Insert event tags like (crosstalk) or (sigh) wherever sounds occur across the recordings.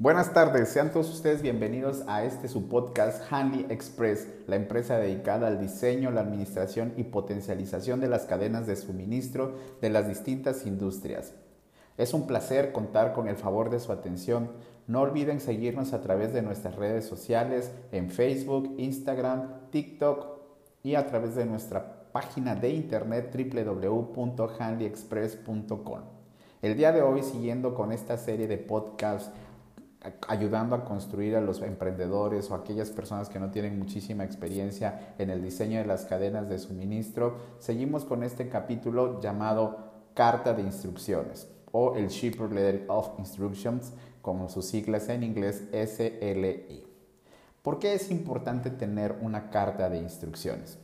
Buenas tardes, sean todos ustedes bienvenidos a este su podcast Handy Express, la empresa dedicada al diseño, la administración y potencialización de las cadenas de suministro de las distintas industrias. Es un placer contar con el favor de su atención. No olviden seguirnos a través de nuestras redes sociales en Facebook, Instagram, TikTok y a través de nuestra página de internet www.handyexpress.com. El día de hoy, siguiendo con esta serie de podcasts ayudando a construir a los emprendedores o aquellas personas que no tienen muchísima experiencia en el diseño de las cadenas de suministro, seguimos con este capítulo llamado Carta de Instrucciones o el Shipper Letter of Instructions, como sus siglas en inglés SLI. ¿Por qué es importante tener una carta de instrucciones?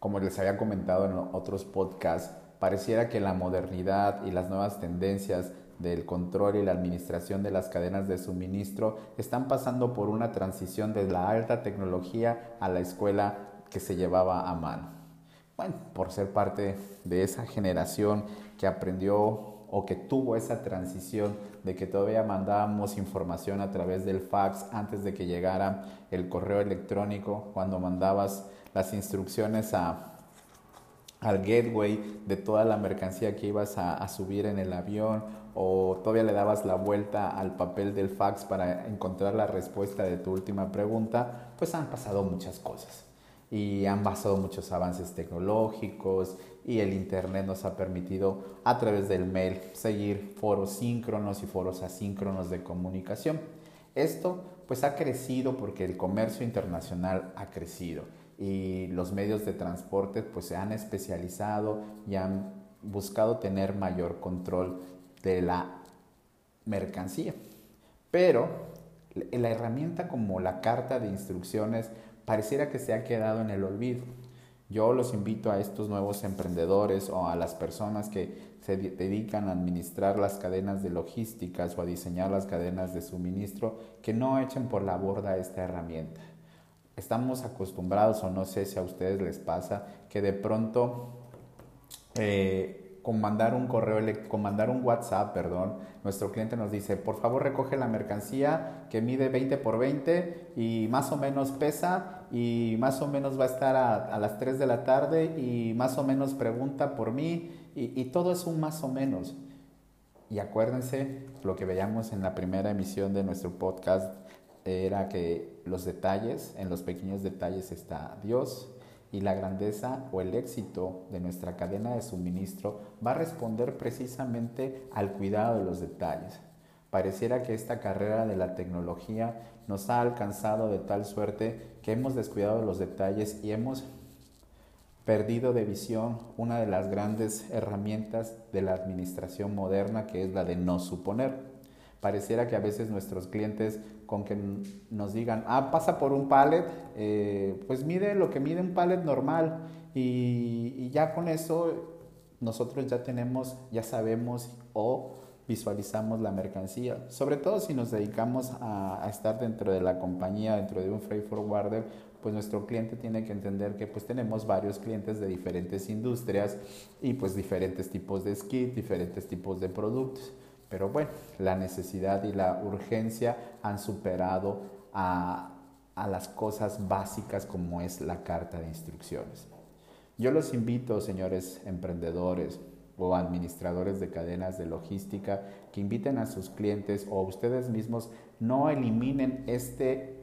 Como les había comentado en otros podcasts, pareciera que la modernidad y las nuevas tendencias del control y la administración de las cadenas de suministro están pasando por una transición de la alta tecnología a la escuela que se llevaba a mano. Bueno, por ser parte de esa generación que aprendió o que tuvo esa transición de que todavía mandábamos información a través del fax antes de que llegara el correo electrónico, cuando mandabas las instrucciones a, al gateway de toda la mercancía que ibas a subir en el avión o todavía le dabas la vuelta al papel del fax para encontrar la respuesta de tu última pregunta, pues han pasado muchas cosas y han pasado muchos avances tecnológicos y el Internet nos ha permitido a través del mail seguir foros síncronos y foros asíncronos de comunicación. Esto pues ha crecido porque el comercio internacional ha crecido y los medios de transporte pues se han especializado y han buscado tener mayor control de la mercancía. Pero la herramienta como la carta de instrucciones pareciera que se ha quedado en el olvido. Yo los invito a estos nuevos emprendedores o a las personas que se dedican a administrar las cadenas de logísticas o a diseñar las cadenas de suministro que no echen por la borda esta herramienta. Estamos acostumbrados, o no sé si a ustedes les pasa, que de pronto eh, con mandar un correo, con mandar un WhatsApp, perdón, nuestro cliente nos dice, por favor recoge la mercancía que mide 20 por 20 y más o menos pesa y más o menos va a estar a, las 3 de la tarde y más o menos pregunta por mí y, y todo es un más o menos. Y acuérdense, lo que veíamos en la primera emisión de nuestro podcast era que los detalles, en los pequeños detalles está Dios, y la grandeza o el éxito de nuestra cadena de suministro va a responder precisamente al cuidado de los detalles. Pareciera que esta carrera de la tecnología nos ha alcanzado de tal suerte que hemos descuidado los detalles y hemos perdido de visión una de las grandes herramientas de la administración moderna que es la de no suponer. Pareciera que a veces nuestros clientes con que nos digan, ah, pasa por un pallet, eh, pues mide lo que mide un pallet normal y, ya con eso nosotros ya tenemos, ya sabemos o visualizamos la mercancía. Sobre todo si nos dedicamos a, estar dentro de la compañía, dentro de un freight forwarder, pues nuestro cliente tiene que entender que pues tenemos varios clientes de diferentes industrias y pues diferentes tipos de skit, diferentes tipos de productos. Pero bueno, la necesidad y la urgencia han superado a, las cosas básicas como es la carta de instrucciones. Yo los invito, señores emprendedores o administradores de cadenas de logística, que inviten a sus clientes o ustedes mismos no eliminen este,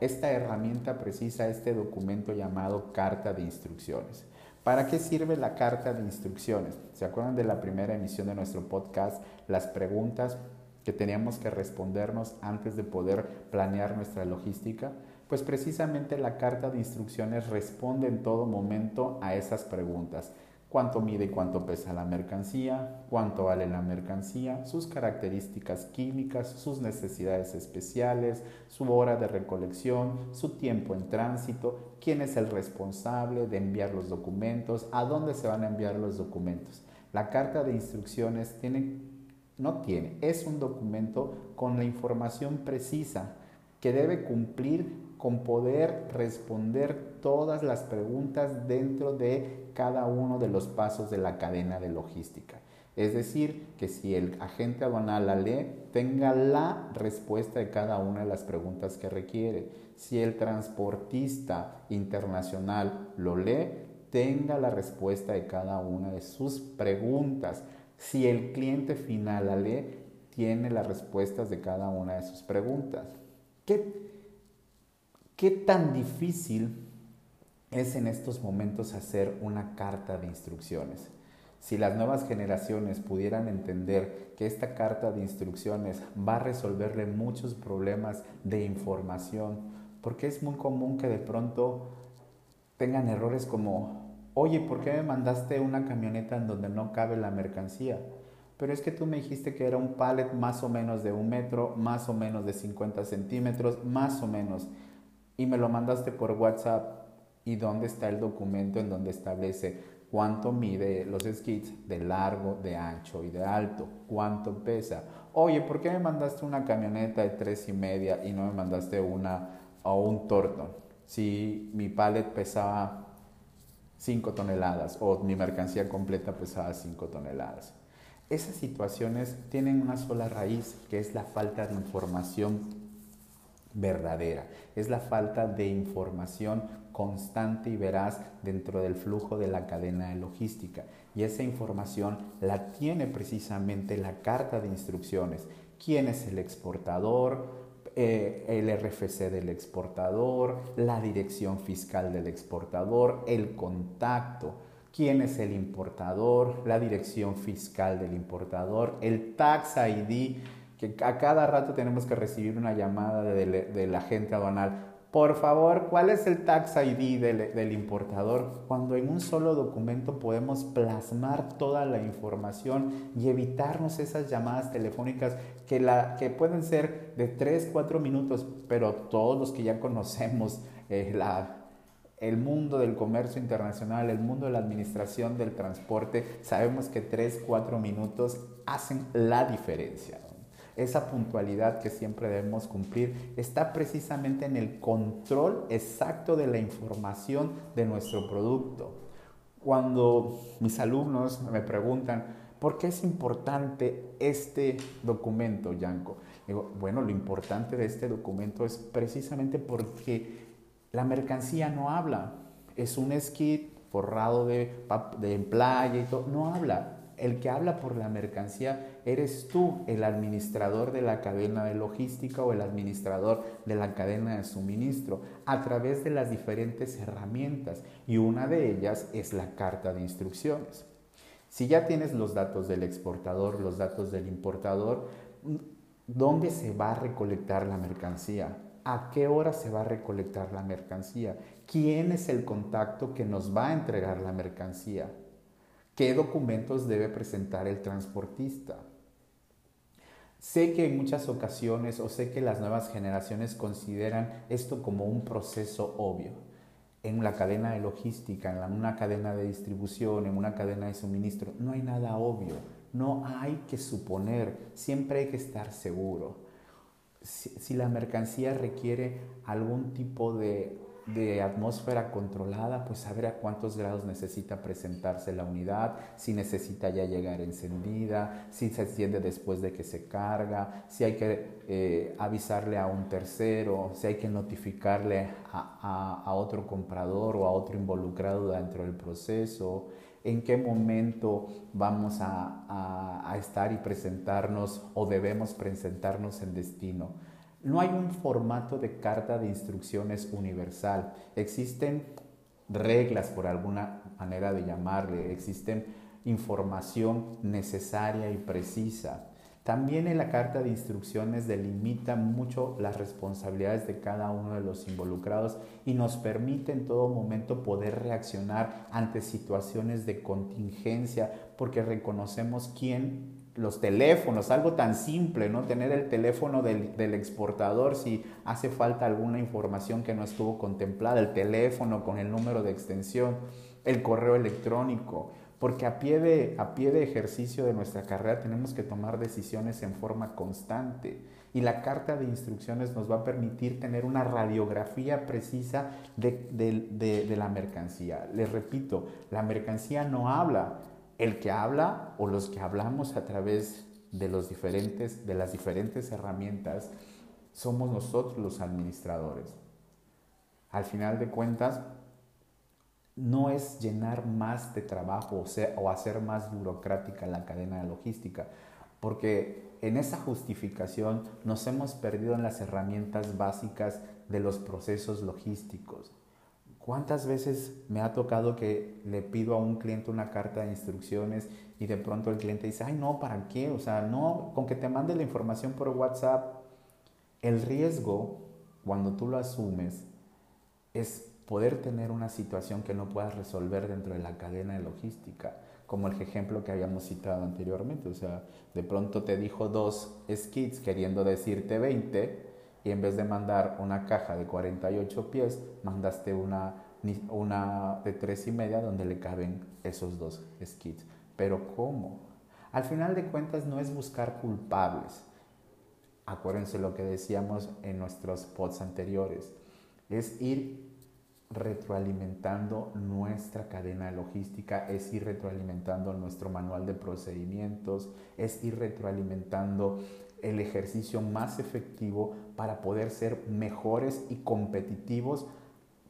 esta herramienta precisa, este documento llamado carta de instrucciones. ¿Para qué sirve la carta de instrucciones? ¿Se acuerdan de la primera emisión de nuestro podcast? Las preguntas que teníamos que respondernos antes de poder planear nuestra logística. Pues precisamente la carta de instrucciones responde en todo momento a esas preguntas cuánto mide y cuánto pesa la mercancía, cuánto vale la mercancía, sus características químicas, sus necesidades especiales, su hora de recolección, su tiempo en tránsito, quién es el responsable de enviar los documentos, a dónde se van a enviar los documentos. La carta de instrucciones tiene, no tiene, es un documento con la información precisa que debe cumplir con poder responder todas las preguntas dentro de cada uno de los pasos de la cadena de logística. Es decir, que si el agente aduanal la lee, tenga la respuesta de cada una de las preguntas que requiere. Si el transportista internacional lo lee, tenga la respuesta de cada una de sus preguntas. Si el cliente final la lee, tiene las respuestas de cada una de sus preguntas. ¿Qué, qué tan difícil es en estos momentos hacer una carta de instrucciones? Si las nuevas generaciones pudieran entender que esta carta de instrucciones va a resolverle muchos problemas de información, porque es muy común que de pronto tengan errores como, oye, ¿por qué me mandaste una camioneta en donde no cabe la mercancía? Pero es que tú me dijiste que era un pallet más o menos de un metro, más o menos de 50 centímetros, más o menos. Y me lo mandaste por WhatsApp. ¿Y dónde está el documento en donde establece cuánto mide los skits de largo, de ancho y de alto, cuánto pesa. Oye, ¿por qué me mandaste una camioneta de tres y media y no me mandaste una o un Torton? Si mi pallet pesaba 5 toneladas o mi mercancía completa pesaba 5 toneladas. Esas situaciones tienen una sola raíz, que es la falta de información verdadera, es la falta de información constante y veraz dentro del flujo de la cadena de logística. Y esa información la tiene precisamente la carta de instrucciones. ¿Quién es el exportador? Eh, el RFC del exportador, la dirección fiscal del exportador, el contacto, quién es el importador, la dirección fiscal del importador, el tax ID, que a cada rato tenemos que recibir una llamada del agente aduanal por favor, ¿cuál es el tax ID del, importador? Cuando en un solo documento podemos plasmar toda la información y evitarnos esas llamadas telefónicas que, la, pueden ser de 3, 4 minutos, pero todos los que ya conocemos eh, la, el mundo del comercio internacional, el mundo de la administración del transporte, sabemos que 3, 4 minutos hacen la diferencia esa puntualidad que siempre debemos cumplir, está precisamente en el control exacto de la información de nuestro producto. Cuando mis alumnos me preguntan, ¿por qué es importante este documento, Yanko? Digo, bueno, lo importante de este documento es precisamente porque la mercancía no habla. Es un skit forrado de, de playa y todo, no habla el que habla por la mercancía eres tú, el administrador de la cadena de logística o el administrador de la cadena de suministro, a través de las diferentes herramientas y una de ellas es la carta de instrucciones. Si ya tienes los datos del exportador, los datos del importador, ¿dónde se va a recolectar la mercancía? ¿A qué hora se va a recolectar la mercancía? ¿Quién es el contacto que nos va a entregar la mercancía? ¿Qué documentos debe presentar el transportista? Sé que en muchas ocasiones o sé que las nuevas generaciones consideran esto como un proceso obvio. En la cadena de logística, en una cadena de distribución, en una cadena de suministro, no hay nada obvio. No hay que suponer, siempre hay que estar seguro. Si, si la mercancía requiere algún tipo de de atmósfera controlada, pues saber a cuántos grados necesita presentarse la unidad, si necesita ya llegar encendida, si se enciende después de que se carga, si hay que eh, avisarle a un tercero, si hay que notificarle a, otro comprador o a otro involucrado dentro del proceso, en qué momento vamos a, a estar y presentarnos o debemos presentarnos en destino. No hay un formato de carta de instrucciones universal. Existen reglas, por alguna manera de llamarle, existen información necesaria y precisa. También en la carta de instrucciones delimita mucho las responsabilidades de cada uno de los involucrados y nos permite en todo momento poder reaccionar ante situaciones de contingencia porque reconocemos quién los teléfonos, algo tan simple, ¿no? Tener el teléfono del, del, exportador si hace falta alguna información que no estuvo contemplada, el teléfono con el número de extensión, el correo electrónico, porque a pie de, a pie de ejercicio de nuestra carrera tenemos que tomar decisiones en forma constante y la carta de instrucciones nos va a permitir tener una radiografía precisa de, de, de la mercancía. Les repito, la mercancía no habla, el que habla o los que hablamos a través de, los diferentes, de las diferentes herramientas somos nosotros los administradores. Al final de cuentas, no es llenar más de trabajo o, hacer más burocrática la cadena de logística, porque en esa justificación nos hemos perdido en las herramientas básicas de los procesos logísticos. ¿Cuántas veces me ha tocado que le pido a un cliente una carta de instrucciones y de pronto el cliente dice, ay no, ¿para qué? O sea, no, con que te mande la información por WhatsApp. El riesgo, cuando tú lo asumes, es poder tener una situación que no puedas resolver dentro de la cadena de logística, como el ejemplo que habíamos citado anteriormente. O sea, de pronto te dijo dos skits queriendo decirte 20 y en vez de mandar una caja de 48 pies, mandaste una, una de tres y media donde le caben esos dos skits. Pero ¿cómo? Al final de cuentas no es buscar culpables. Acuérdense lo que decíamos en nuestros pods anteriores. Es ir retroalimentando nuestra cadena logística, es ir retroalimentando nuestro manual de procedimientos, es ir retroalimentando el ejercicio más efectivo para poder ser mejores y competitivos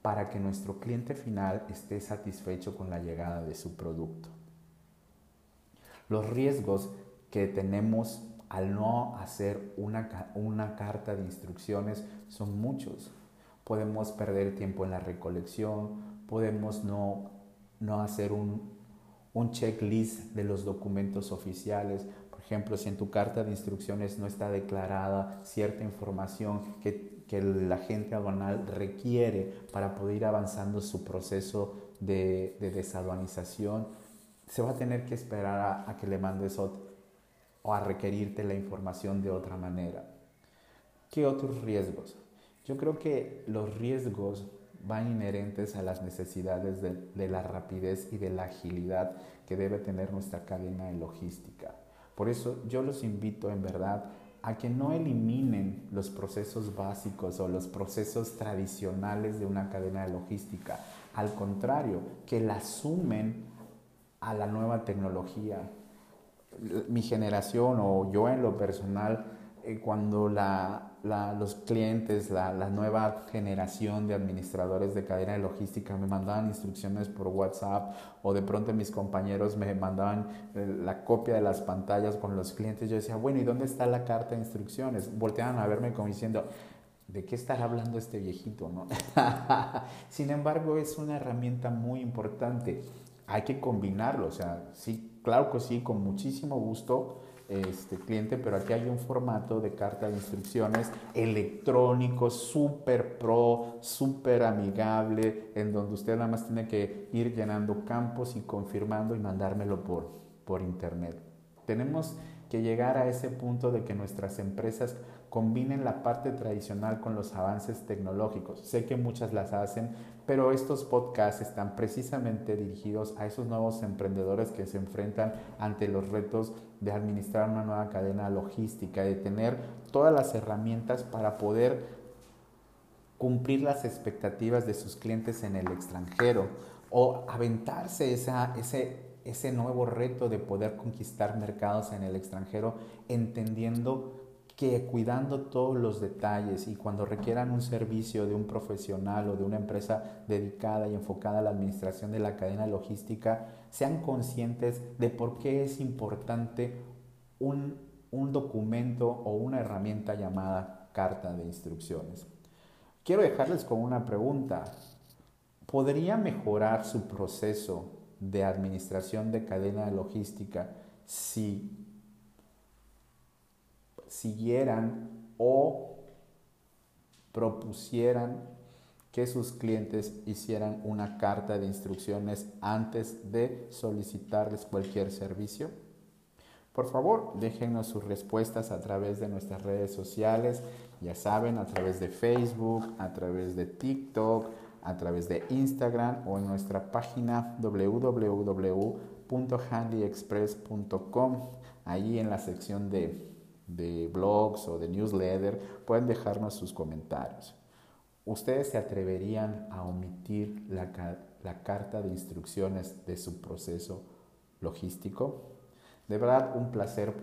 para que nuestro cliente final esté satisfecho con la llegada de su producto. Los riesgos que tenemos al no hacer una, una carta de instrucciones son muchos podemos perder tiempo en la recolección, podemos no, no hacer un, un checklist de los documentos oficiales. Por ejemplo, si en tu carta de instrucciones no está declarada cierta información que, que el agente aduanal requiere para poder ir avanzando su proceso de, de desaduanización, se va a tener que esperar a, a que le mandes o a requerirte la información de otra manera. ¿Qué otros riesgos? Yo creo que los riesgos van inherentes a las necesidades de, la rapidez y de la agilidad que debe tener nuestra cadena de logística. Por eso yo los invito en verdad a que no eliminen los procesos básicos o los procesos tradicionales de una cadena de logística. Al contrario, que la sumen a la nueva tecnología. Mi generación o yo en lo personal, eh, cuando la, los clientes, la, nueva generación de administradores de cadena de logística me mandaban instrucciones por WhatsApp o de pronto mis compañeros me mandaban eh, la copia de las pantallas con los clientes. Yo decía, bueno, ¿y dónde está la carta de instrucciones? Volteaban a verme como diciendo, ¿de qué estará hablando este viejito? ¿no? (laughs) Sin embargo, es una herramienta muy importante. Hay que combinarlo, o sea, sí, claro que sí, con muchísimo gusto este cliente, pero aquí hay un formato de carta de instrucciones electrónico, súper pro, súper amigable, en donde usted nada más tiene que ir llenando campos y confirmando y mandármelo por, por internet. Tenemos que llegar a ese punto de que nuestras empresas combinen la parte tradicional con los avances tecnológicos. Sé que muchas las hacen, pero estos podcasts están precisamente dirigidos a esos nuevos emprendedores que se enfrentan ante los retos de administrar una nueva cadena logística, de tener todas las herramientas para poder cumplir las expectativas de sus clientes en el extranjero o aventarse esa, ese, ese nuevo reto de poder conquistar mercados en el extranjero entendiendo que cuidando todos los detalles y cuando requieran un servicio de un profesional o de una empresa dedicada y enfocada a la administración de la cadena logística, sean conscientes de por qué es importante un, un documento o una herramienta llamada carta de instrucciones. Quiero dejarles con una pregunta. ¿Podría mejorar su proceso de administración de cadena de logística si siguieran o propusieran que sus clientes hicieran una carta de instrucciones antes de solicitarles cualquier servicio? Por favor, déjenos sus respuestas a través de nuestras redes sociales, ya saben, a través de Facebook, a través de TikTok, a través de Instagram o en nuestra página www.handyexpress.com. Allí en la sección de de blogs o de newsletter, pueden dejarnos sus comentarios. ¿Ustedes se atreverían a omitir la, la carta de instrucciones de su proceso logístico. De verdad, un placer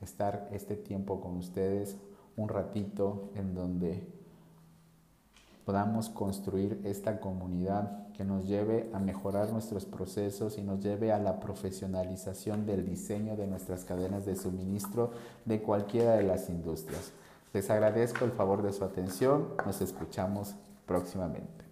estar este tiempo con ustedes, un ratito en donde podamos construir esta comunidad que nos lleve a mejorar nuestros procesos y nos lleve a la profesionalización del diseño de nuestras cadenas de suministro de cualquiera de las industrias. Les agradezco el favor de su atención. Nos escuchamos próximamente.